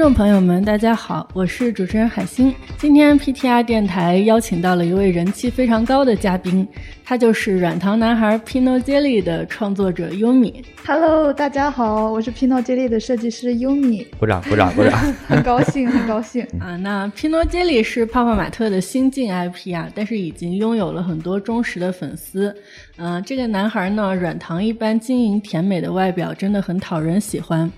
众朋友们，大家好，我是主持人海星。今天 PTR 电台邀请到了一位人气非常高的嘉宾，他就是软糖男孩 Pino Jelly 的创作者优米。Hello，大家好，我是 Pino Jelly 的设计师优米。鼓掌，鼓掌，鼓掌！很高兴，很高兴啊。那 Pino Jelly 是泡泡玛特的新晋 IP 啊，但是已经拥有了很多忠实的粉丝。嗯，这个男孩呢，软糖一般晶莹甜美的外表真的很讨人喜欢。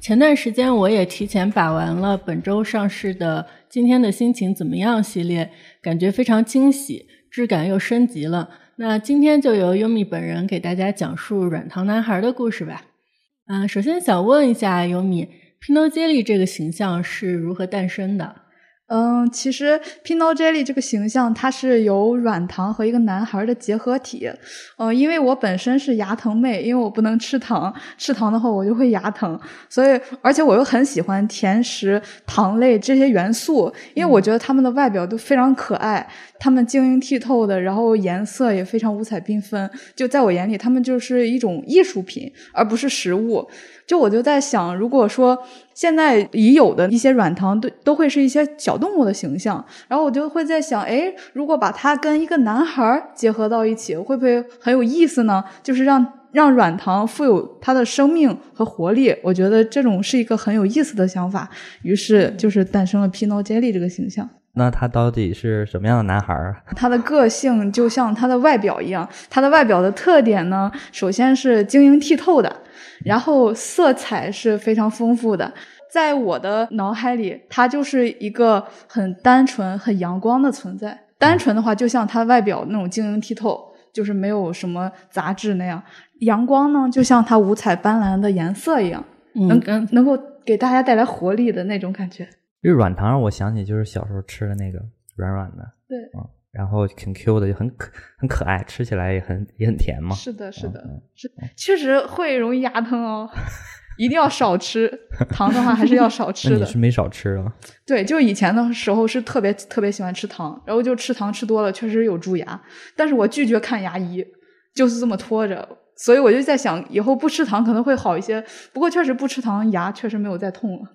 前段时间我也提前把完了本周上市的《今天的心情怎么样》系列，感觉非常惊喜，质感又升级了。那今天就由优米本人给大家讲述软糖男孩的故事吧。嗯，首先想问一下优米拼多接力这个形象是如何诞生的？嗯，其实 Pino Jelly 这个形象，它是由软糖和一个男孩的结合体。嗯，因为我本身是牙疼妹，因为我不能吃糖，吃糖的话我就会牙疼，所以而且我又很喜欢甜食、糖类这些元素，因为我觉得它们的外表都非常可爱，它们晶莹剔透的，然后颜色也非常五彩缤纷，就在我眼里，它们就是一种艺术品，而不是食物。就我就在想，如果说现在已有的一些软糖都都会是一些小动物的形象，然后我就会在想，哎，如果把它跟一个男孩结合到一起，会不会很有意思呢？就是让让软糖富有它的生命和活力，我觉得这种是一个很有意思的想法。于是就是诞生了 Pino Jelly 这个形象。那他到底是什么样的男孩儿？他的个性就像他的外表一样，他的外表的特点呢，首先是晶莹剔透的。然后色彩是非常丰富的，在我的脑海里，他就是一个很单纯、很阳光的存在。单纯的话，就像他外表那种晶莹剔透，就是没有什么杂质那样。阳光呢，就像他五彩斑斓的颜色一样，能能够给大家带来活力的那种感觉。这软糖让，我想起就是小时候吃的那个软软的，对，嗯。然后挺 Q 的，就很可很可爱，吃起来也很也很甜嘛。是的，是的，是确实会容易牙疼哦，一定要少吃糖的话，还是要少 吃的。你是没少吃啊？对，就以前的时候是特别特别喜欢吃糖，然后就吃糖吃多了，确实有蛀牙。但是我拒绝看牙医，就是这么拖着，所以我就在想，以后不吃糖可能会好一些。不过确实不吃糖，牙确实没有再痛了。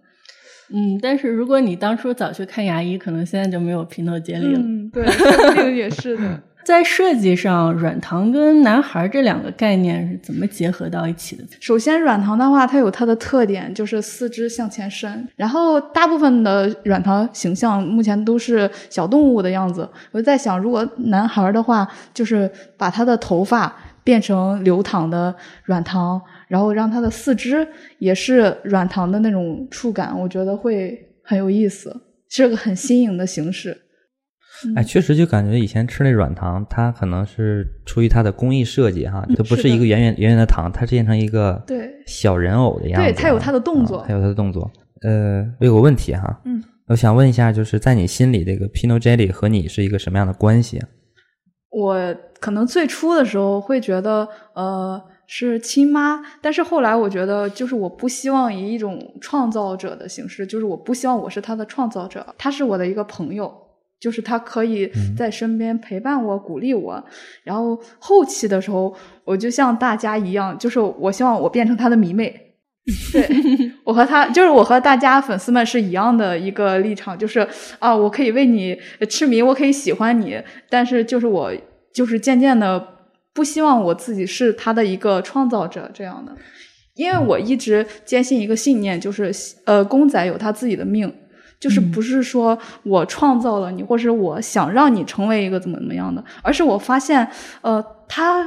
嗯，但是如果你当初早去看牙医，可能现在就没有皮诺杰利了。嗯，对，这个也是的。在设计上，软糖跟男孩这两个概念是怎么结合到一起的？首先，软糖的话，它有它的特点，就是四肢向前伸。然后，大部分的软糖形象目前都是小动物的样子。我就在想，如果男孩的话，就是把他的头发变成流淌的软糖。然后让它的四肢也是软糖的那种触感，我觉得会很有意思，是个很新颖的形式。哎，确实就感觉以前吃那软糖，它可能是出于它的工艺设计哈，它不是一个圆圆圆圆的糖，它是变成一个对小人偶的样子。对，它有它的动作，它有它的动作。呃，我有个问题哈，嗯，我想问一下，就是在你心里，这个 Pino Jelly 和你是一个什么样的关系？我可能最初的时候会觉得，呃。是亲妈，但是后来我觉得，就是我不希望以一种创造者的形式，就是我不希望我是他的创造者，他是我的一个朋友，就是他可以在身边陪伴我、鼓励我。然后后期的时候，我就像大家一样，就是我希望我变成他的迷妹。对 我和他，就是我和大家粉丝们是一样的一个立场，就是啊，我可以为你痴迷，我可以喜欢你，但是就是我就是渐渐的。不希望我自己是他的一个创造者这样的，因为我一直坚信一个信念，就是呃，公仔有他自己的命，就是不是说我创造了你，或是我想让你成为一个怎么怎么样的，而是我发现，呃，他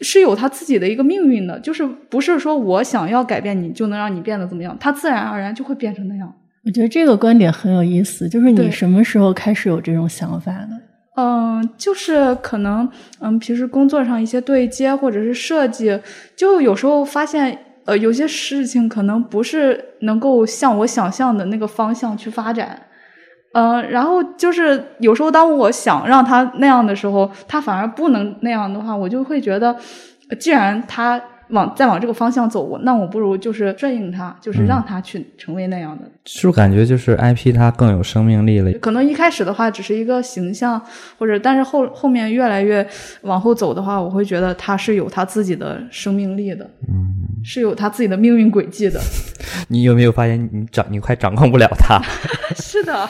是有他自己的一个命运的，就是不是说我想要改变你就能让你变得怎么样，他自然而然就会变成那样。我觉得这个观点很有意思，就是你什么时候开始有这种想法的？嗯，就是可能，嗯，平时工作上一些对接或者是设计，就有时候发现，呃，有些事情可能不是能够像我想象的那个方向去发展，嗯，然后就是有时候当我想让他那样的时候，他反而不能那样的话，我就会觉得，既然他往再往这个方向走，我那我不如就是顺应他，就是让他去成为那样的。是不是感觉就是 IP 它更有生命力了？可能一开始的话只是一个形象，或者但是后后面越来越往后走的话，我会觉得它是有它自己的生命力的，嗯，是有它自己的命运轨迹的。你有没有发现你掌你快掌控不了他？是的，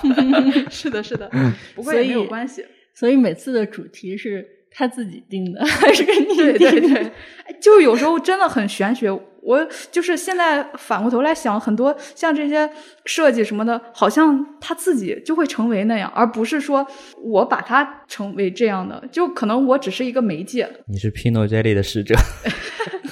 是的，是的，不过也没有关系。所以每次的主题是他自己定的，还是跟你定的？对对对，就有时候真的很玄学。我就是现在反过头来想，很多像这些设计什么的，好像他自己就会成为那样，而不是说我把它成为这样的。就可能我只是一个媒介。你是 Pinot Jelly 的使者。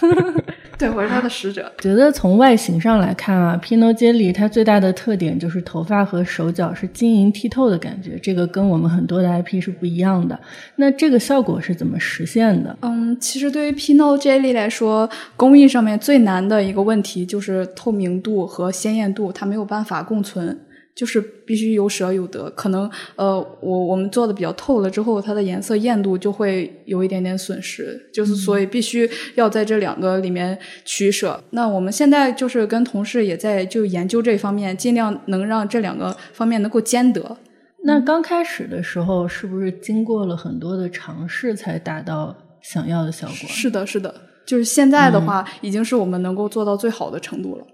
对，我是他的使者。觉得从外形上来看啊，Pinot Jelly 它最大的特点就是头发和手脚是晶莹剔透的感觉，这个跟我们很多的 IP 是不一样的。那这个效果是怎么实现的？嗯，其实对于 Pinot Jelly 来说，工艺上面最难的一个问题就是透明度和鲜艳度，它没有办法共存。就是必须有舍有得，可能呃，我我们做的比较透了之后，它的颜色艳度就会有一点点损失，就是所以必须要在这两个里面取舍。那我们现在就是跟同事也在就研究这方面，尽量能让这两个方面能够兼得。那刚开始的时候，是不是经过了很多的尝试才达到想要的效果？是的，是的，就是现在的话，已经是我们能够做到最好的程度了。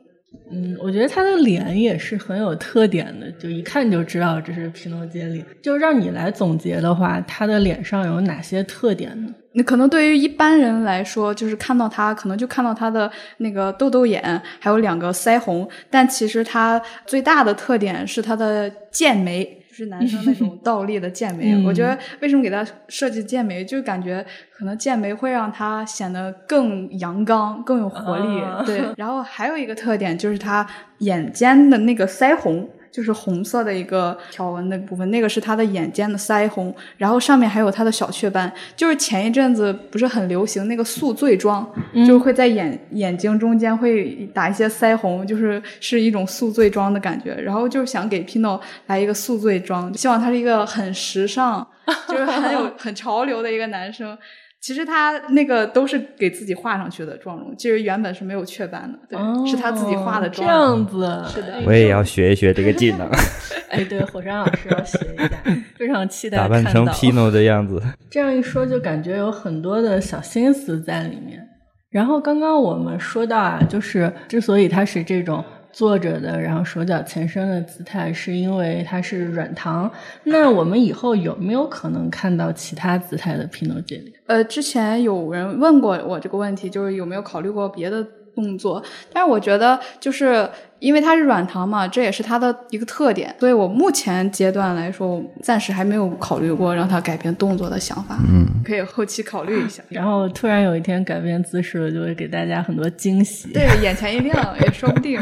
嗯，我觉得他的脸也是很有特点的，就一看就知道这是皮诺杰里。就让你来总结的话，他的脸上有哪些特点呢？那可能对于一般人来说，就是看到他，可能就看到他的那个痘痘眼，还有两个腮红。但其实他最大的特点是他的剑眉。是男生那种倒立的剑眉，我觉得为什么给他设计剑眉，就感觉可能剑眉会让他显得更阳刚、更有活力。对，然后还有一个特点就是他眼尖的那个腮红。就是红色的一个条纹的部分，那个是他的眼尖的腮红，然后上面还有他的小雀斑。就是前一阵子不是很流行那个宿醉妆，就会在眼眼睛中间会打一些腮红，就是是一种宿醉妆的感觉。然后就想给 Pino 来一个宿醉妆，希望他是一个很时尚，就是很有 很潮流的一个男生。其实他那个都是给自己画上去的妆容，其实原本是没有雀斑的，对，是他自己画的妆。这样子，是的。我也要学一学这个技能。哎，对，火山老师要学一下，非常期待打扮成 Pino 的样子。这样一说，就感觉有很多的小心思在里面。然后刚刚我们说到啊，就是之所以它是这种。坐着的，然后手脚前伸的姿态，是因为它是软糖。那我们以后有没有可能看到其他姿态的皮诺杰里？呃，之前有人问过我这个问题，就是有没有考虑过别的动作？但是我觉得就是。因为它是软糖嘛，这也是它的一个特点，所以我目前阶段来说，暂时还没有考虑过让它改变动作的想法。嗯，可以后期考虑一下。然后突然有一天改变姿势了，就会给大家很多惊喜。对，眼前一亮也说不定，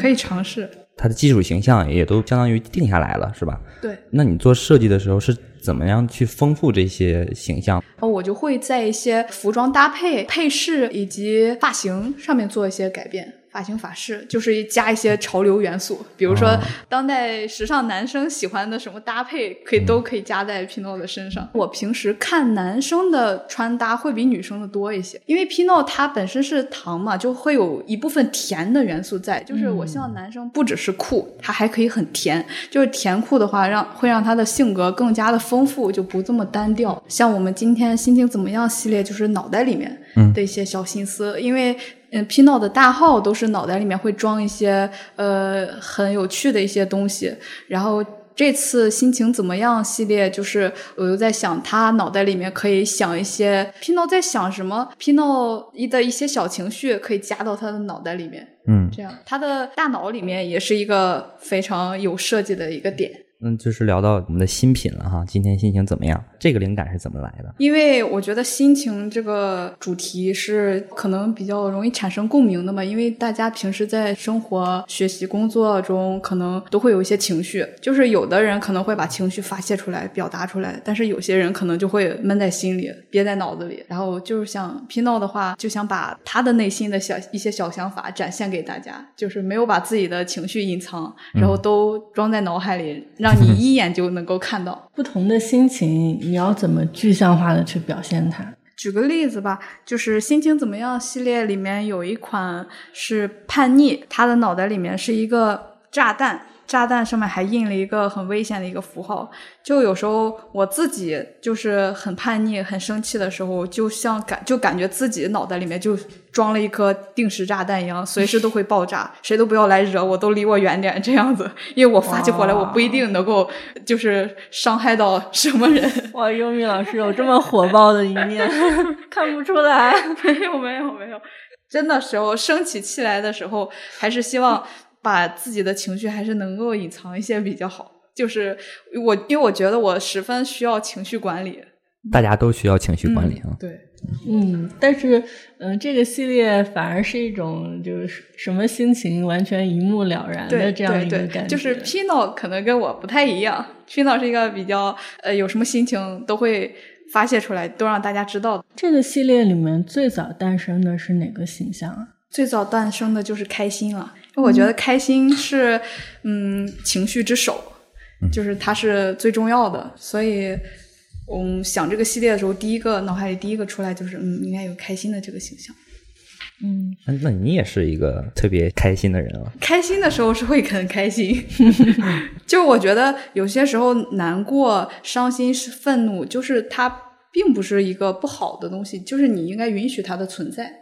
可以尝试。它的基础形象也都相当于定下来了，是吧？对。那你做设计的时候是怎么样去丰富这些形象？我就会在一些服装搭配、配饰以及发型上面做一些改变。发型法式就是加一些潮流元素，比如说当代时尚男生喜欢的什么搭配，可以都可以加在 Pino 的身上。我平时看男生的穿搭会比女生的多一些，因为 Pino 它本身是糖嘛，就会有一部分甜的元素在。就是我希望男生不只是酷，他还可以很甜。就是甜酷的话，让会让他的性格更加的丰富，就不这么单调。像我们今天心情怎么样系列，就是脑袋里面的一些小心思，因为。嗯，Pino 的大号都是脑袋里面会装一些呃很有趣的一些东西。然后这次心情怎么样系列，就是我又在想他脑袋里面可以想一些 Pino 在想什么，Pino 一的一些小情绪可以加到他的脑袋里面。嗯，这样他的大脑里面也是一个非常有设计的一个点。嗯，就是聊到我们的新品了哈，今天心情怎么样？这个灵感是怎么来的？因为我觉得心情这个主题是可能比较容易产生共鸣的嘛，因为大家平时在生活、学习、工作中可能都会有一些情绪，就是有的人可能会把情绪发泄出来、表达出来，但是有些人可能就会闷在心里、憋在脑子里。然后就是想 Pino 的话，就想把他的内心的小一些小想法展现给大家，就是没有把自己的情绪隐藏，然后都装在脑海里，让。你一眼就能够看到 不同的心情，你要怎么具象化的去表现它？举个例子吧，就是心情怎么样系列里面有一款是叛逆，他的脑袋里面是一个炸弹。炸弹上面还印了一个很危险的一个符号，就有时候我自己就是很叛逆、很生气的时候，就像感就感觉自己脑袋里面就装了一颗定时炸弹一样，随时都会爆炸，谁都不要来惹我，都离我远点这样子，因为我发起火来，我不一定能够就是伤害到什么人。哇，优米老师有这么火爆的一面，看不出来，没有没有没有，真的时候生起气来的时候，还是希望。把自己的情绪还是能够隐藏一些比较好，就是我，因为我觉得我十分需要情绪管理。大家都需要情绪管理啊。对，嗯，但是，嗯，这个系列反而是一种就是什么心情完全一目了然的这样一个感觉。就是 Pino 可能跟我不太一样，Pino 是一个比较呃有什么心情都会发泄出来，都让大家知道。这个系列里面最早诞生的是哪个形象啊？最早诞生的就是开心了。我觉得开心是，嗯，情绪之首，就是它是最重要的。所以，嗯想这个系列的时候，第一个脑海里第一个出来就是，嗯，应该有开心的这个形象。嗯，那你也是一个特别开心的人啊。开心的时候是会很开心，就我觉得有些时候难过、伤心、是愤怒，就是它并不是一个不好的东西，就是你应该允许它的存在。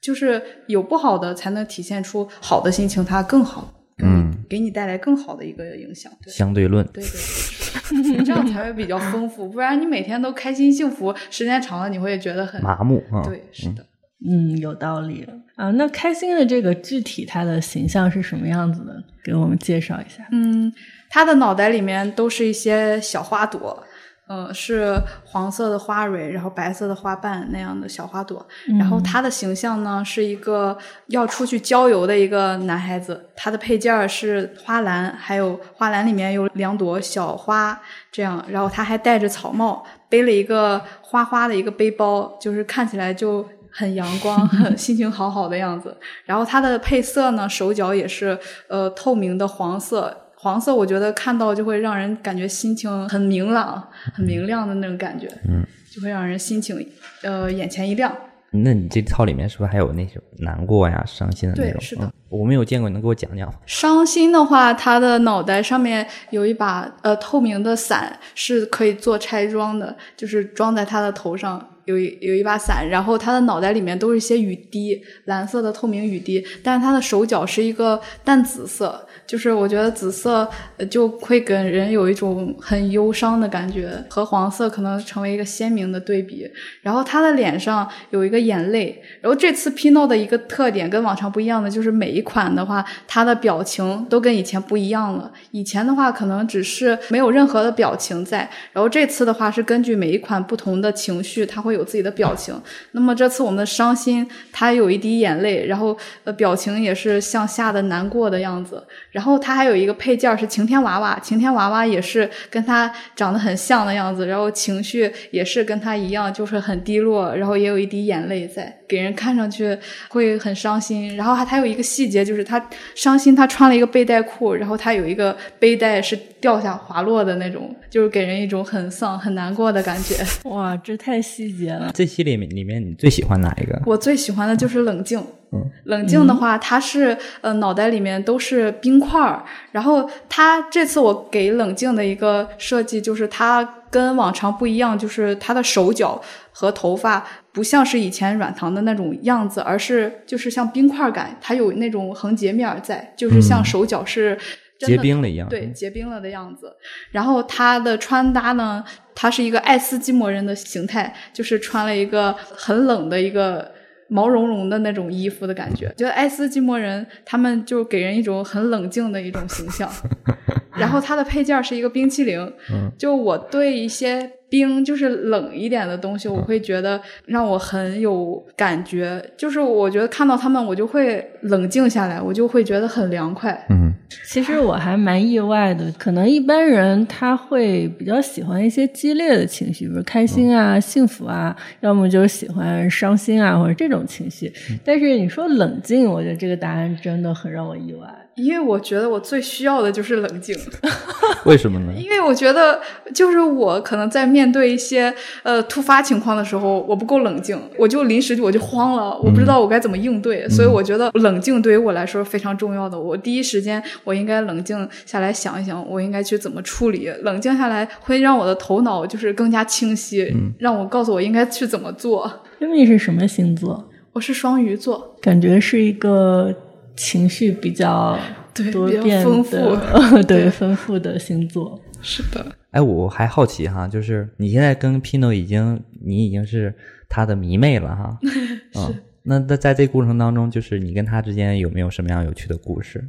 就是有不好的，才能体现出好的心情，它更好，嗯，给你带来更好的一个影响。相对论，对对，这样才会比较丰富。不然你每天都开心幸福，时间长了你会觉得很麻木。对，是的，嗯，有道理啊。那开心的这个具体它的形象是什么样子的？给我们介绍一下。嗯，他的脑袋里面都是一些小花朵。呃，是黄色的花蕊，然后白色的花瓣那样的小花朵。然后他的形象呢，是一个要出去郊游的一个男孩子。他的配件是花篮，还有花篮里面有两朵小花，这样。然后他还戴着草帽，背了一个花花的一个背包，就是看起来就很阳光，很 心情好好的样子。然后他的配色呢，手脚也是呃透明的黄色。黄色，我觉得看到就会让人感觉心情很明朗、很明亮的那种感觉，嗯，就会让人心情呃眼前一亮。那你这套里面是不是还有那种难过呀、伤心的那种？对，是的，我没有见过，你能给我讲讲吗？伤心的话，他的脑袋上面有一把呃透明的伞，是可以做拆装的，就是装在他的头上。有有一把伞，然后他的脑袋里面都是一些雨滴，蓝色的透明雨滴，但是他的手脚是一个淡紫色。就是我觉得紫色就会给人有一种很忧伤的感觉，和黄色可能成为一个鲜明的对比。然后他的脸上有一个眼泪。然后这次 Pino 的一个特点跟往常不一样的就是每一款的话，他的表情都跟以前不一样了。以前的话可能只是没有任何的表情在，然后这次的话是根据每一款不同的情绪，他会有有自己的表情。那么这次我们的伤心，他有一滴眼泪，然后呃表情也是向下的难过的样子。然后他还有一个配件是晴天娃娃，晴天娃娃也是跟他长得很像的样子，然后情绪也是跟他一样，就是很低落，然后也有一滴眼泪在，给人看上去会很伤心。然后还它有一个细节，就是他伤心，他穿了一个背带裤，然后他有一个背带是掉下滑落的那种，就是给人一种很丧、很难过的感觉。哇，这太细节了！这系列里面你最喜欢哪一个？我最喜欢的就是冷静。嗯冷静的话，他是呃脑袋里面都是冰块儿，然后他这次我给冷静的一个设计就是他跟往常不一样，就是他的手脚和头发不像是以前软糖的那种样子，而是就是像冰块感，它有那种横截面在，就是像手脚是结冰了一样，对，结冰了的样子。然后他的穿搭呢，他是一个爱斯基摩人的形态，就是穿了一个很冷的一个。毛茸茸的那种衣服的感觉，觉得爱斯基摩人他们就给人一种很冷静的一种形象。然后它的配件是一个冰淇淋，就我对一些冰就是冷一点的东西，我会觉得让我很有感觉。就是我觉得看到他们，我就会冷静下来，我就会觉得很凉快。嗯，其实我还蛮意外的，可能一般人他会比较喜欢一些激烈的情绪，比如开心啊、幸福啊，要么就是喜欢伤心啊或者这种情绪。但是你说冷静，我觉得这个答案真的很让我意外。因为我觉得我最需要的就是冷静，为什么呢？因为我觉得就是我可能在面。对一些呃突发情况的时候，我不够冷静，我就临时我就慌了，我不知道我该怎么应对。所以我觉得冷静对于我来说非常重要的。我第一时间我应该冷静下来想一想，我应该去怎么处理。冷静下来会让我的头脑就是更加清晰，让我告诉我应该去怎么做。因为你是什么星座？我是双鱼座，感觉是一个情绪比较对多比较变丰富 的，对丰富的星座。是的，哎，我还好奇哈，就是你现在跟 Pino 已经，你已经是他的迷妹了哈。嗯，那那在这过程当中，就是你跟他之间有没有什么样有趣的故事？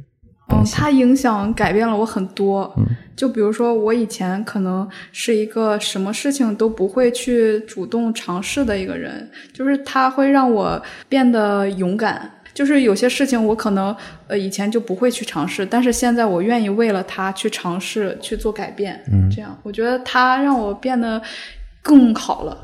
嗯，他影响改变了我很多。嗯，就比如说我以前可能是一个什么事情都不会去主动尝试的一个人，就是他会让我变得勇敢。就是有些事情我可能呃以前就不会去尝试，但是现在我愿意为了他去尝试去做改变。嗯这样我觉得他让我变得更好了，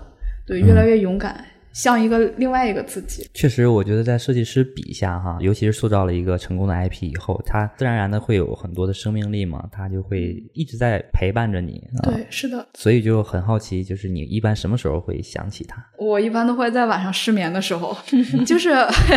对，越来越勇敢。像一个另外一个自己，确实，我觉得在设计师笔下哈，尤其是塑造了一个成功的 IP 以后，它自然而然的会有很多的生命力嘛，它就会一直在陪伴着你。啊、对，是的，所以就很好奇，就是你一般什么时候会想起它？我一般都会在晚上失眠的时候，就是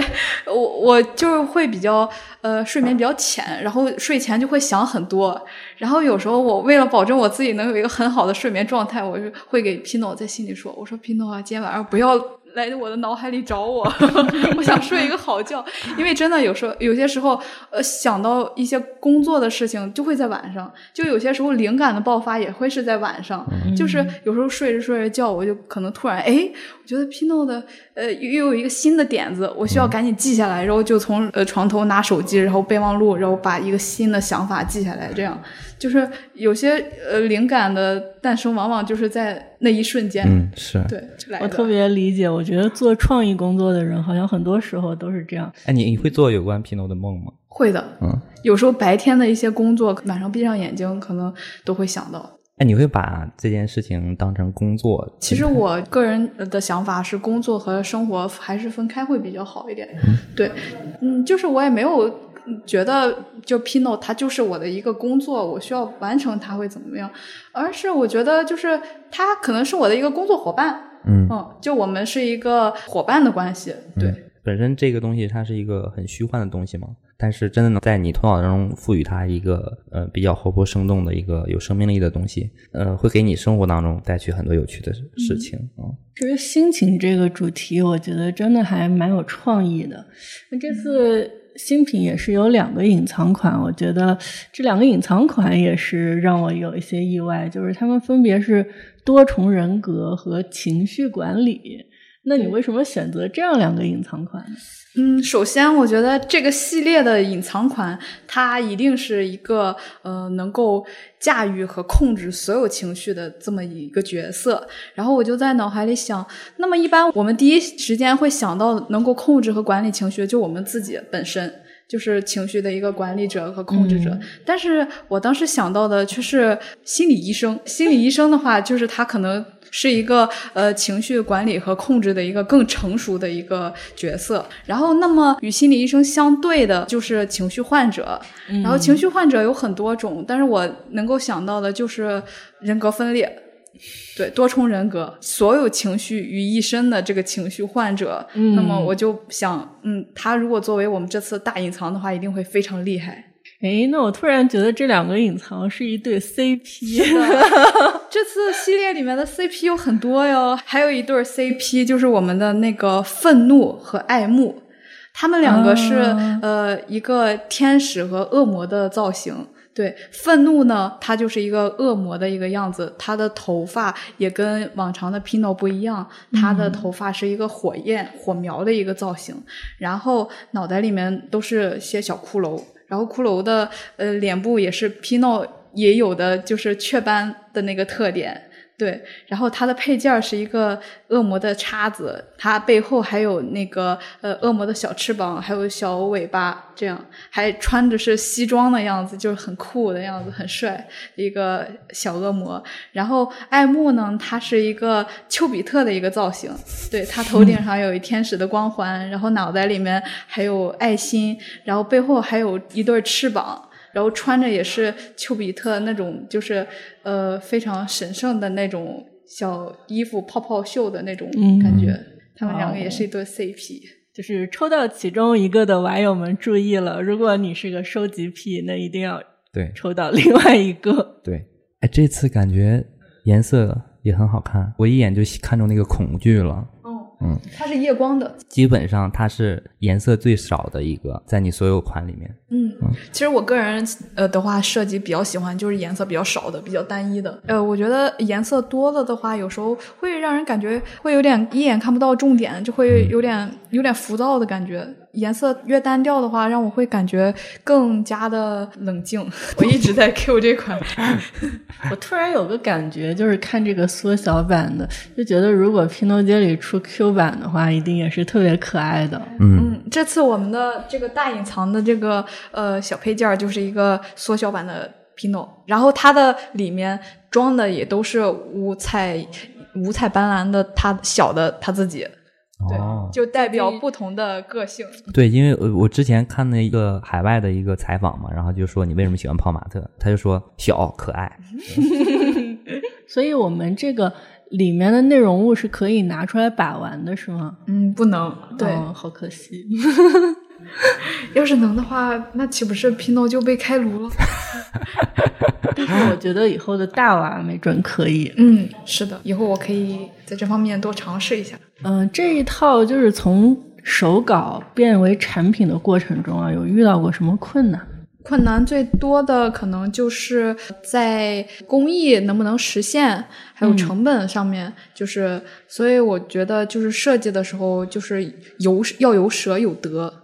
我我就是会比较呃睡眠比较浅，然后睡前就会想很多，然后有时候我为了保证我自己能有一个很好的睡眠状态，我就会给 Pino 在心里说，我说 Pino 啊，今天晚上不要。来我的脑海里找我，我想睡一个好觉，因为真的有时候有些时候，呃，想到一些工作的事情就会在晚上，就有些时候灵感的爆发也会是在晚上，嗯、就是有时候睡着睡着觉，我就可能突然哎，我觉得 Pino 的呃又有一个新的点子，我需要赶紧记下来，然后就从呃床头拿手机，然后备忘录，然后把一个新的想法记下来，这样。就是有些呃灵感的诞生，往往就是在那一瞬间，嗯，是。对，我特别理解。我觉得做创意工作的人，好像很多时候都是这样。哎，你你会做有关 Pino 的梦吗？会的，嗯，有时候白天的一些工作，晚上闭上眼睛，可能都会想到。哎，你会把这件事情当成工作？其实我个人的想法是，工作和生活还是分开会比较好一点。嗯、对，嗯，就是我也没有觉得就 Pino 它就是我的一个工作，我需要完成它会怎么样，而是我觉得就是它可能是我的一个工作伙伴。嗯嗯，就我们是一个伙伴的关系。对，嗯、本身这个东西它是一个很虚幻的东西嘛，但是真的能在你头脑当中赋予它一个呃比较活泼生动的一个有生命力的东西，呃，会给你生活当中带去很多有趣的事情啊。其实心情这个主题，我觉得真的还蛮有创意的。那这次。新品也是有两个隐藏款，我觉得这两个隐藏款也是让我有一些意外，就是它们分别是多重人格和情绪管理。那你为什么选择这样两个隐藏款呢？嗯，首先我觉得这个系列的隐藏款，它一定是一个呃能够驾驭和控制所有情绪的这么一个角色。然后我就在脑海里想，那么一般我们第一时间会想到能够控制和管理情绪，就我们自己本身就是情绪的一个管理者和控制者。嗯、但是我当时想到的却是心理医生。心理医生的话，就是他可能。是一个呃情绪管理和控制的一个更成熟的一个角色，然后那么与心理医生相对的就是情绪患者，嗯、然后情绪患者有很多种，但是我能够想到的就是人格分裂，对多重人格，所有情绪于一身的这个情绪患者，嗯、那么我就想，嗯，他如果作为我们这次大隐藏的话，一定会非常厉害。哎，那我突然觉得这两个隐藏是一对 CP。这次系列里面的 CP 有很多哟，还有一对 CP 就是我们的那个愤怒和爱慕，他们两个是、啊、呃一个天使和恶魔的造型。对，愤怒呢，它就是一个恶魔的一个样子，他的头发也跟往常的 Pino 不一样，他的头发是一个火焰、火苗的一个造型，然后脑袋里面都是些小骷髅。然后骷髅的呃脸部也是 Pino 也有的，就是雀斑的那个特点，对。然后它的配件是一个恶魔的叉子，它背后还有那个呃恶魔的小翅膀，还有小尾巴，这样还穿着是西装的样子，就是很酷的样子，很帅一个小恶魔。然后爱慕呢，它是一个丘比特的一个造型，对，它头顶 上有一天使的光环，然后脑袋里面还有爱心，然后背后还有一对翅膀。然后穿着也是丘比特那种，就是呃非常神圣的那种小衣服泡泡袖的那种嗯感觉。他们两个哦也是一对 CP。就是抽到其中一个的网友们注意了，如果你是个收集癖，那一定要对抽到另外一个。对，哎，这次感觉颜色也很好看，我一眼就看中那个恐惧了。哦，嗯，它是夜光的。基本上它是颜色最少的一个，在你所有款里面。嗯，其实我个人呃的话，设计比较喜欢就是颜色比较少的、比较单一的。呃，我觉得颜色多了的话，有时候会让人感觉会有点一眼看不到重点，就会有点有点浮躁的感觉。颜色越单调的话，让我会感觉更加的冷静。我一直在 Q 这款，我突然有个感觉，就是看这个缩小版的，就觉得如果拼多接里出 Q 版的话，一定也是特别可爱的。嗯，嗯，这次我们的这个大隐藏的这个呃小配件儿就是一个缩小版的 Pino，然后它的里面装的也都是五彩五彩斑斓的，它小的它自己，对，哦，就代表不同的个性。对，因为我我之前看了一个海外的一个采访嘛，然后就说你为什么喜欢泡玛特，他就说小可爱。所以我们这个里面的内容物是可以拿出来把玩的，是吗？嗯，不能，对，哦好可惜。要是能的话，那岂不是 Pino 就被开颅了？但是我觉得以后的大娃没准可以。嗯，是的，以后我可以在这方面多尝试一下。嗯、这一套就是从手稿变为产品的过程中啊，有遇到过什么困难？困难最多的可能就是在工艺能不能实现，还有成本上面，就是所以我觉得就是设计的时候就是有要有舍有得，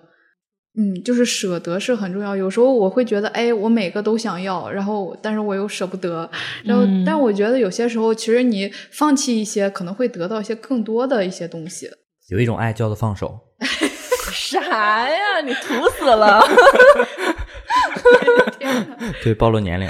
嗯，就是舍得是很重要。有时候我会觉得，哎，我每个都想要，然后但是我又舍不得，然后、嗯但我觉得有些时候其实你放弃一些，可能会得到一些更多的一些东西。有一种爱叫做放手。啥呀？你土死了！对，暴露年龄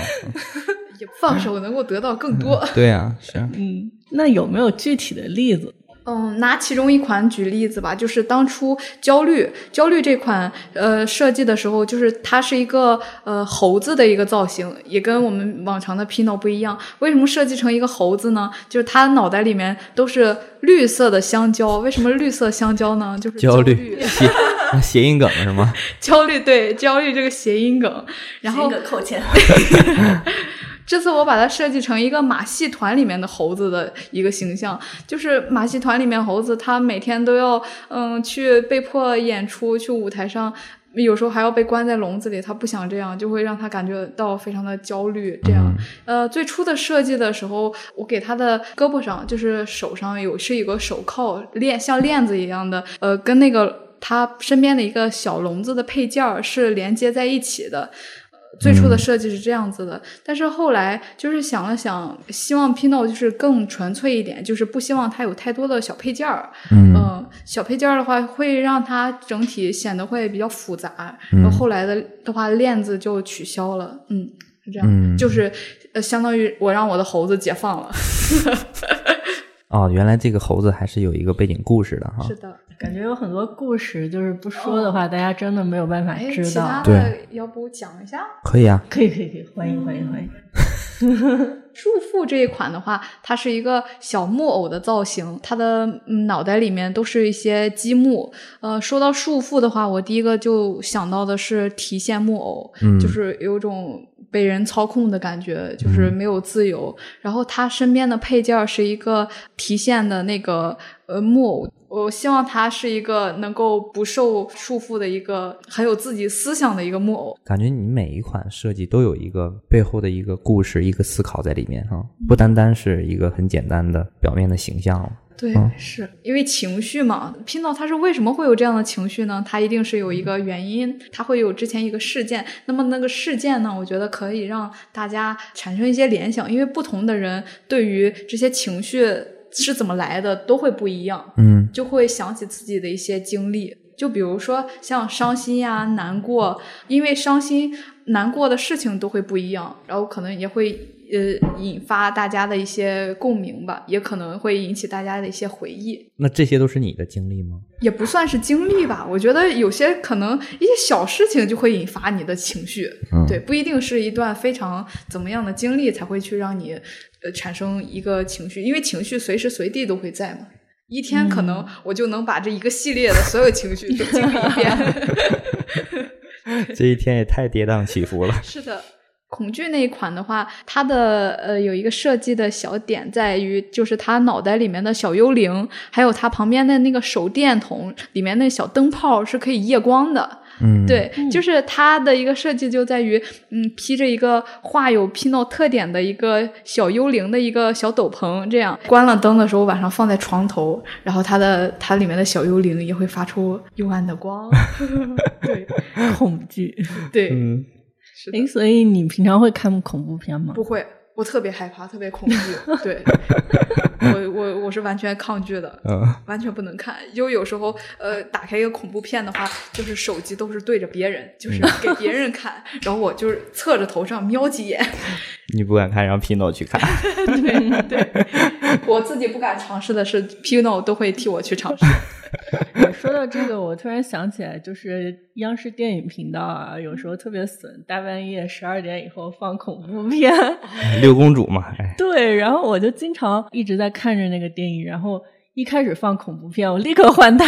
放手能够得到更多。对啊，是。嗯，那有没有具体的例子？嗯，拿其中一款举例子吧，就是当初焦虑焦虑这款呃设计的时候，就是它是一个呃猴子的一个造型，也跟我们往常的 Pino 不一样。为什么设计成一个猴子呢？就是它脑袋里面都是绿色的香蕉。为什么绿色香蕉呢？就是焦虑虑，谐谐音梗是吗？焦虑对焦虑这个谐音梗，然后扣钱。这次我把它设计成一个马戏团里面的猴子的一个形象，就是马戏团里面猴子，他每天都要嗯去被迫演出，去舞台上，有时候还要被关在笼子里，他不想这样，就会让他感觉到非常的焦虑。这样，呃，最初的设计的时候，我给他的胳膊上，就是手上有是一个手铐链，像链子一样的，呃，跟那个他身边的一个小笼子的配件儿是连接在一起的。最初的设计是这样子的，但是后来就是想了想，希望 Pino 就是更纯粹一点，就是不希望它有太多的小配件儿。嗯小配件儿的话会让它整体显得会比较复杂。然后后来的的话，链子就取消了。嗯，是这样，嗯就是呃，相当于我让我的猴子解放了。哦，原来这个猴子还是有一个背景故事的哈。是的，感觉有很多故事，就是不说的话，大家真的没有办法哎，知其他道。的要不讲一下？可以啊。可以，可以，可以，欢迎，欢迎，欢迎。束缚这一款的话，它是一个小木偶的造型，它的嗯脑袋里面都是一些积木。呃，说到束缚的话，我第一个就想到的是提线木偶，嗯就是有种被人操控的感觉，就是没有自由。然后他身边的配件是一个提线的那个呃木偶。我希望他是一个能够不受束缚的一个很有自己思想的一个木偶。感觉你每一款设计都有一个背后的一个故事、一个思考在里面哈，不单单是一个很简单的表面的形象了。对，嗯是因为情绪嘛。拼到他是为什么会有这样的情绪呢？他一定是有一个原因，他会有之前一个事件。那么那个事件呢，我觉得可以让大家产生一些联想，因为不同的人对于这些情绪是怎么来的都会不一样，嗯就会想起自己的一些经历。就比如说像伤心呀、难过，因为伤心、难过的事情都会不一样，然后可能也会呃引发大家的一些共鸣吧，也可能会引起大家的一些回忆。那这些都是你的经历吗？也不算是经历吧，我觉得有些可能一些小事情就会引发你的情绪，嗯对，不一定是一段非常怎么样的经历才会去让你呃产生一个情绪，因为情绪随时随地都会在嘛。一天可能我就能把这一个系列的所有情绪都经历一遍。这一天也太跌宕起伏了。是的，恐惧那一款的话，它的呃有一个设计的小点在于，就是它脑袋里面的小幽灵，还有它旁边的那个手电筒里面那小灯泡是可以夜光的。嗯，，对，就是它的一个设计就在于，嗯，披着一个画有 Pino 特点的一个小幽灵的一个小斗篷，这样关了灯的时候，晚上放在床头，然后它的它里面的小幽灵也会发出幽暗的光。对恐惧。对，嗯，是的诶，所以你平常会看恐怖片吗？不会，我特别害怕，特别恐惧。对，我我我是完全抗拒的，嗯，完全不能看。就有时候呃，打开一个恐怖片的话，就是手机都是对着别人，就是给别人看，然后我就是侧着头上瞄几眼。你不敢看，让 Pino 去看。对对，我自己不敢尝试的是，Pino 都会替我去尝试。说到这个，我突然想起来，就是央视电影频道啊，有时候特别损，大半夜十二点以后放恐怖片。六公主嘛，哎，对，然后我就经常一直在看着那个电影，然后一开始放恐怖片，我立刻换台，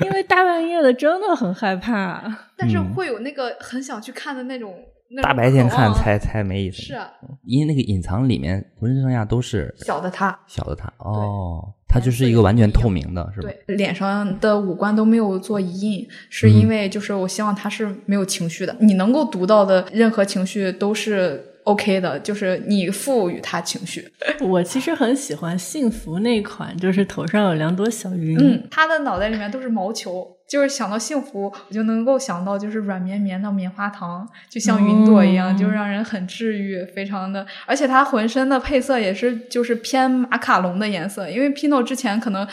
因为大半夜的真的很害怕。但是嗯会有那个很想去看的那种，那大白天看才才没意思。是啊，因为那个隐藏里面浑身上下都是小的他。小的他哦，他就是一个完全透明的，是吧？对，脸上的五官都没有做遗印，是因为就是我希望他是没有情绪的，你能够读到的任何情绪都是 OK 的，就是你赋予他情绪。我其实很喜欢幸福那款，就是头上有两朵小云。嗯，他的脑袋里面都是毛球，就是想到幸福，我就能够想到就是软绵绵的棉花糖，就像云朵一样，哦就让人很治愈，非常的。而且他浑身的配色也是就是偏马卡龙的颜色，因为 Pino 之前可能。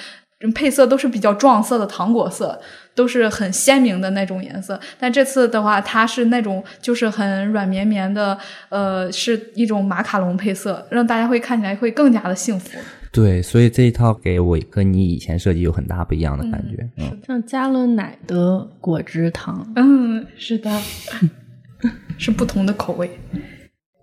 配色都是比较撞色的糖果色，都是很鲜明的那种颜色。但这次的话，它是那种就是很软绵绵的，呃，是一种马卡龙配色，让大家会看起来会更加的幸福。对，所以这一套给我跟你以前设计有很大不一样的感觉。嗯，像加了奶的果汁糖，嗯，是的，是不同的口味。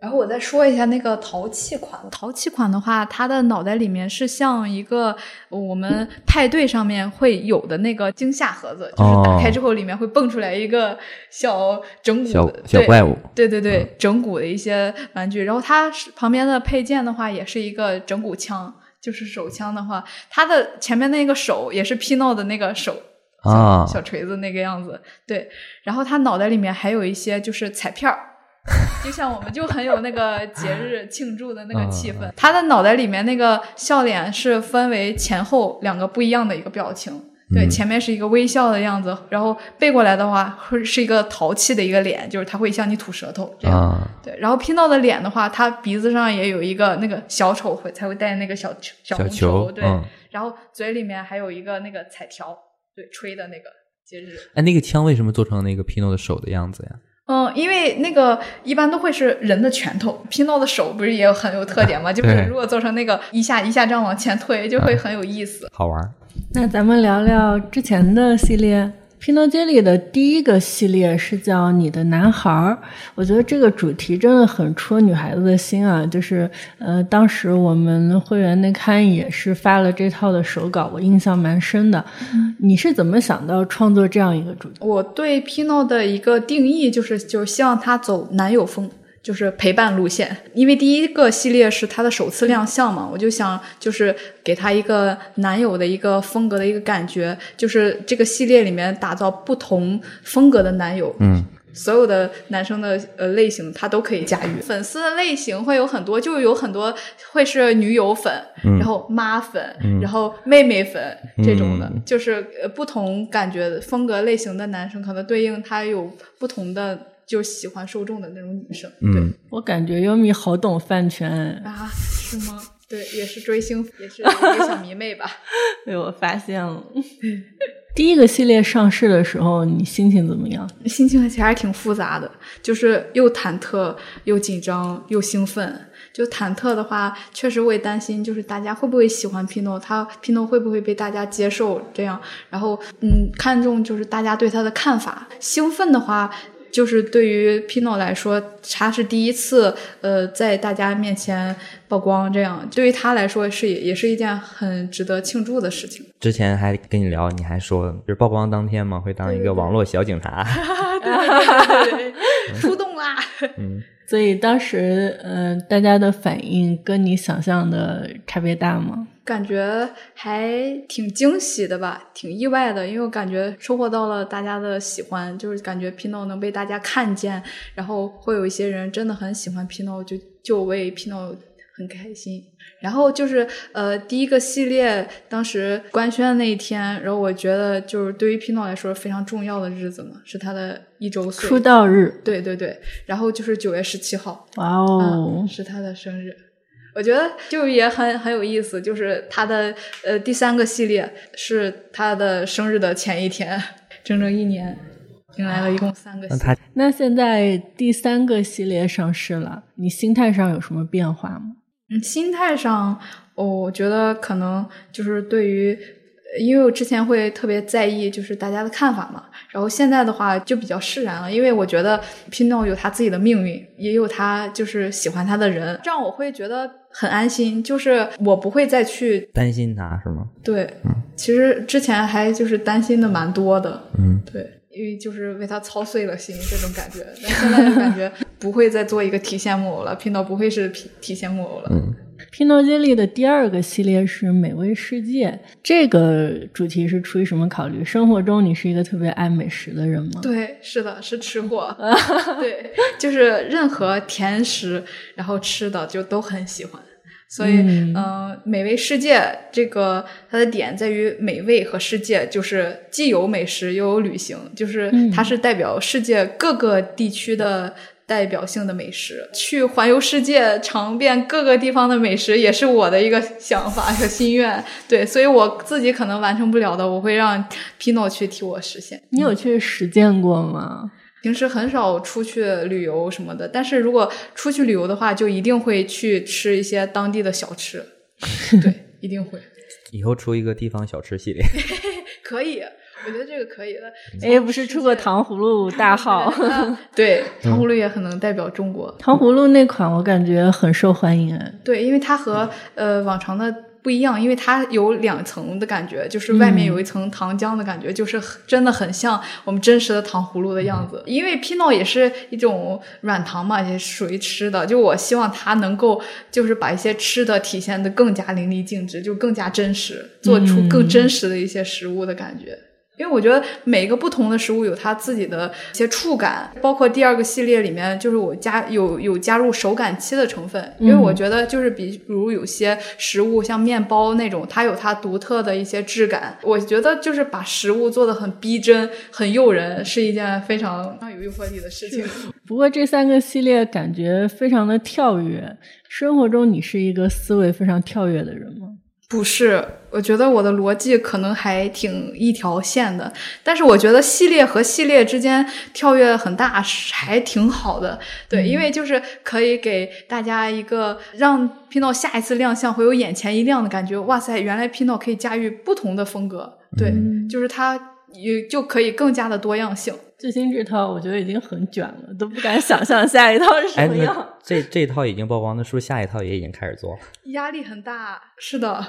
然后我再说一下那个淘气款，淘气款的话，它的脑袋里面是像一个我们派对上面会有的那个惊吓盒子，就是打开之后里面会蹦出来一个小整蛊小的对小怪物，对对对，整蛊的一些玩具。然后它是旁边的配件的话，也是一个整蛊枪，就是手枪的话，它的前面那个手也是 Pino 的那个手。啊小锤子那个样子，对。然后他脑袋里面还有一些就是彩片儿，就像我们就很有那个节日庆祝的那个气氛。他的脑袋里面那个笑脸是分为前后两个不一样的一个表情。对，嗯前面是一个微笑的样子，然后背过来的话会是一个淘气的一个脸，就是他会向你吐舌头这样。啊，对，然后拼到的脸的话，他鼻子上也有一个那个小丑会才会戴那个小球小红球对，嗯然后嘴里面还有一个那个彩条，对，吹的那个节日。哎，那个枪为什么做成那个 Pino 的手的样子呀？嗯，因为那个一般都会是人的拳头，拼到的手不是也有很有特点吗？就是如果做成那个一下一下这样往前推，就会很有意思。好玩。那咱们聊聊之前的系列。拼多接里的第一个系列是叫《你的男孩儿》，我觉得这个主题真的很戳女孩子的心啊！就是呃，当时我们会员内刊也是发了这套的手稿，我印象蛮深的。你是怎么想到创作这样一个主题？我对 Pino 的一个定义就是，就是希望他走男友风。就是陪伴路线，因为第一个系列是他的首次亮相嘛，我就想就是给他一个男友的一个风格的一个感觉，就是这个系列里面打造不同风格的男友，嗯，所有的男生的呃类型他都可以驾驭。粉丝的类型会有很多，就有很多会是女友粉，嗯然后妈粉，嗯然后妹妹粉这种的，嗯就是呃不同感觉风格类型的男生，可能对应他有不同的就喜欢受众的那种女生。嗯，我感觉优米好懂饭圈，啊，是吗？对，也是追星，也是一个小迷妹吧。被我发现了。第一个系列上市的时候，你心情怎么样？心情其实还挺复杂的，就是又忐忑又紧张又兴奋。就忐忑的话，确实会担心，就是大家会不会喜欢 p 诺他 p 诺会不会被大家接受这样。然后，嗯，看重就是大家对他的看法。兴奋的话。就是对于 Pino 来说，他是第一次呃在大家面前曝光，这样对于他来说是也也是一件很值得庆祝的事情。之前还跟你聊，你还说就是曝光当天嘛，会当一个网络小警察，出动啦！嗯，所以当时嗯大家的反应跟你想象的差别大吗？感觉还挺惊喜的吧，挺意外的，因为我感觉收获到了大家的喜欢，就是感觉 Pino 能被大家看见，然后会有一些人真的很喜欢 Pino，就就为 Pino 很开心。然后就是呃，第一个系列当时官宣的那一天，然后我觉得就是对于 Pino 来说非常重要的日子嘛，是他的一周岁出道日，对对对，然后就是九月十七号，哇哦，是他的生日。我觉得就也很很有意思，就是他的呃第三个系列是他的生日的前一天，整整一年，迎来了一共三个。那他那现在第三个系列上市了，你心态上有什么变化吗？嗯，心态上，我觉得可能就是对于。因为我之前会特别在意，就是大家的看法嘛。然后现在的话就比较释然了，因为我觉得 Pino 有他自己的命运，也有他就是喜欢他的人，这样我会觉得很安心。就是我不会再去担心他，是吗？对，嗯，其实之前还就是担心的蛮多的，嗯，对，因为就是为他操碎了心这种感觉。但现在就感觉不会再做一个提线木偶了，Pino 不会是提提线木偶了，嗯。拼多接力的第二个系列是美味世界，这个主题是出于什么考虑？生活中你是一个特别爱美食的人吗？对，是的，是吃货。对，就是任何甜食，然后吃的就都很喜欢。所以，嗯，美味世界这个它的点在于美味和世界，就是既有美食又有旅行，就是它是代表世界各个地区的。代表性的美食，去环游世界，尝遍各个地方的美食，也是我的一个想法和心愿。对，所以我自己可能完成不了的，我会让 Pino 去替我实现。你有去实践过吗？平时很少出去旅游什么的，但是如果出去旅游的话，就一定会去吃一些当地的小吃。对，一定会。以后出一个地方小吃系列，可以。我觉得这个可以了。哎，不是出过糖葫芦 大号？对，糖葫芦也很能代表中国。糖葫芦那款我感觉很受欢迎哎。对，因为它和呃往常的不一样，因为它有两层的感觉，就是外面有一层糖浆的感觉，就是真的很像我们真实的糖葫芦的样子。因为 Pino 也是一种软糖嘛，也属于吃的。就我希望它能够就是把一些吃的体现的更加淋漓尽致，就更加真实，做出更真实的一些食物的感觉。因为我觉得每一个不同的食物有它自己的一些触感，包括第二个系列里面，就是我加有有加入手感漆的成分，因为我觉得就是比如有些食物像面包那种，它有它独特的一些质感，我觉得就是把食物做的很逼真、很诱人，是一件非常有诱惑力的事情。不过这三个系列感觉非常的跳跃，生活中你是一个思维非常跳跃的人吗？不是，我觉得我的逻辑可能还挺一条线的，但是我觉得系列和系列之间跳跃很大，还挺好的。对，因为就是可以给大家一个让 Pino 下一次亮相会有眼前一亮的感觉。哇塞，原来 Pino 可以驾驭不同的风格，对，就是它也就可以更加的多样性。最新这套我觉得已经很卷了，都不敢想象下一套是什么样。这这套已经曝光，那是不是下一套也已经开始做了？压力很大，是的，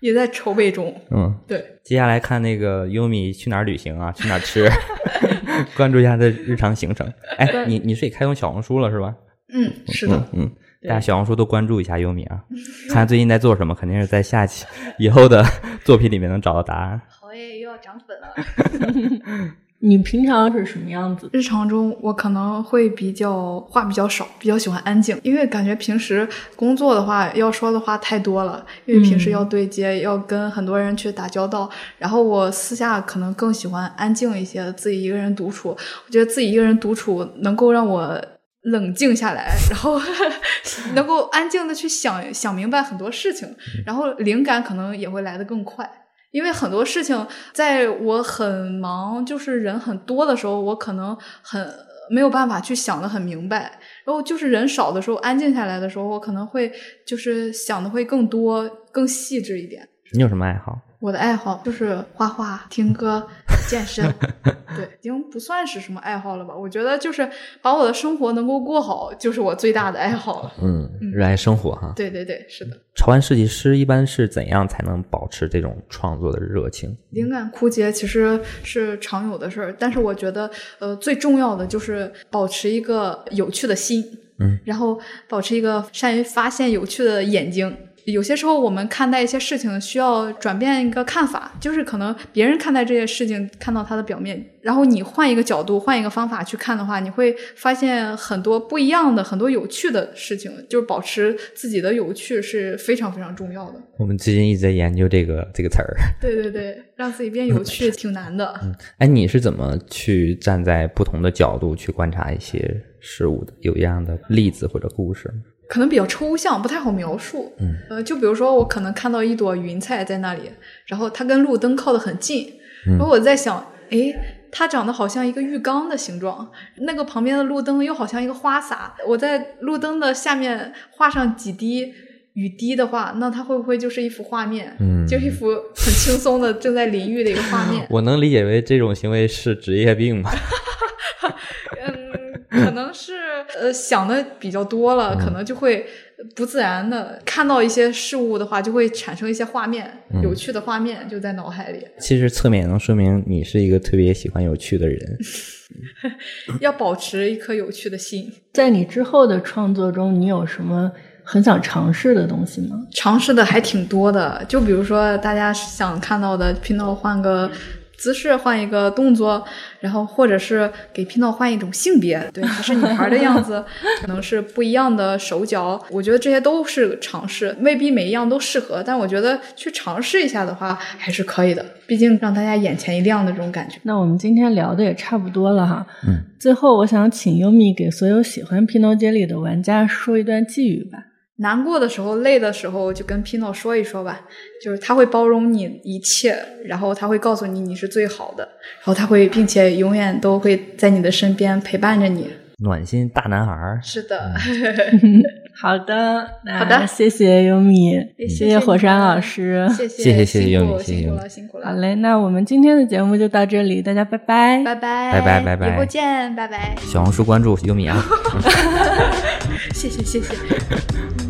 也在筹备中。嗯，对。接下来看那个优米去哪儿旅行啊？去哪儿吃？关注一下他的日常行程。哎，你你是也开通小红书了是吧？嗯，是的，嗯，大家小红书都关注一下优米啊，看最近在做什么，肯定是在下期以后的作品里面能找到答案。好耶，又要涨粉了。你平常是什么样子？日常中我可能会比较话比较少，比较喜欢安静，因为感觉平时工作的话要说的话太多了，因为平时要对接，要跟很多人去打交道。然后我私下可能更喜欢安静一些，自己一个人独处。我觉得自己一个人独处能够让我冷静下来，然后 能够安静的去想想明白很多事情，然后灵感可能也会来得更快。因为很多事情，在我很忙，就是人很多的时候，我可能很没有办法去想的很明白。然后就是人少的时候，安静下来的时候，我可能会就是想的会更多、更细致一点。你有什么爱好？我的爱好就是画画、听歌、健身，对，已经不算是什么爱好了吧？我觉得就是把我的生活能够过好，就是我最大的爱好了。嗯，热爱生活哈。对对对，是的。潮玩设计师一般是怎样才能保持这种创作的热情？灵感枯竭其实是常有的事儿，但是我觉得，呃，最重要的就是保持一个有趣的心，嗯，然后保持一个善于发现有趣的眼睛。有些时候，我们看待一些事情需要转变一个看法，就是可能别人看待这些事情看到它的表面，然后你换一个角度、换一个方法去看的话，你会发现很多不一样的、很多有趣的事情。就是保持自己的有趣是非常非常重要的。我们最近一直在研究这个这个词儿。对对对，让自己变有趣挺难的。嗯，哎，你是怎么去站在不同的角度去观察一些事物的？有一样的例子或者故事吗？可能比较抽象，不太好描述。嗯，呃，就比如说，我可能看到一朵云彩在那里，然后它跟路灯靠得很近，然后我在想，诶，它长得好像一个浴缸的形状，那个旁边的路灯又好像一个花洒。我在路灯的下面画上几滴雨滴的话，那它会不会就是一幅画面？嗯，就是一幅很轻松的正在淋浴的一个画面。我能理解为这种行为是职业病吗？嗯，可能是呃想的比较多了，可能就会不自然的看到一些事物的话，就会产生一些画面，有趣的画面就在脑海里。其实侧面也能说明你是一个特别喜欢有趣的人。要保持一颗有趣的心。在你之后的创作中，你有什么很想尝试的东西吗？尝试的还挺多的，就比如说大家想看到的，拼到换个。姿势换一个动作，然后或者是给拼到换一种性别，对，她是女孩的样子，可能是不一样的手脚，我觉得这些都是尝试，未必每一样都适合，但我觉得去尝试一下的话还是可以的，毕竟让大家眼前一亮的这种感觉。那我们今天聊的也差不多了哈，嗯，最后我想请优米给所有喜欢拼诺接力的玩家说一段寄语吧。难过的时候、累的时候，就跟 Pino 说一说吧。就是他会包容你一切，然后他会告诉你你是最好的，然后他会并且永远都会在你的身边陪伴着你。暖心大男孩儿。是的，好的，好的，谢谢优米，谢谢火山老师，谢谢谢谢优米，辛苦了，辛苦了。好嘞，那我们今天的节目就到这里，大家拜拜，拜拜，拜拜拜拜以后见，拜拜，小红书关注优米啊。谢 谢 谢谢。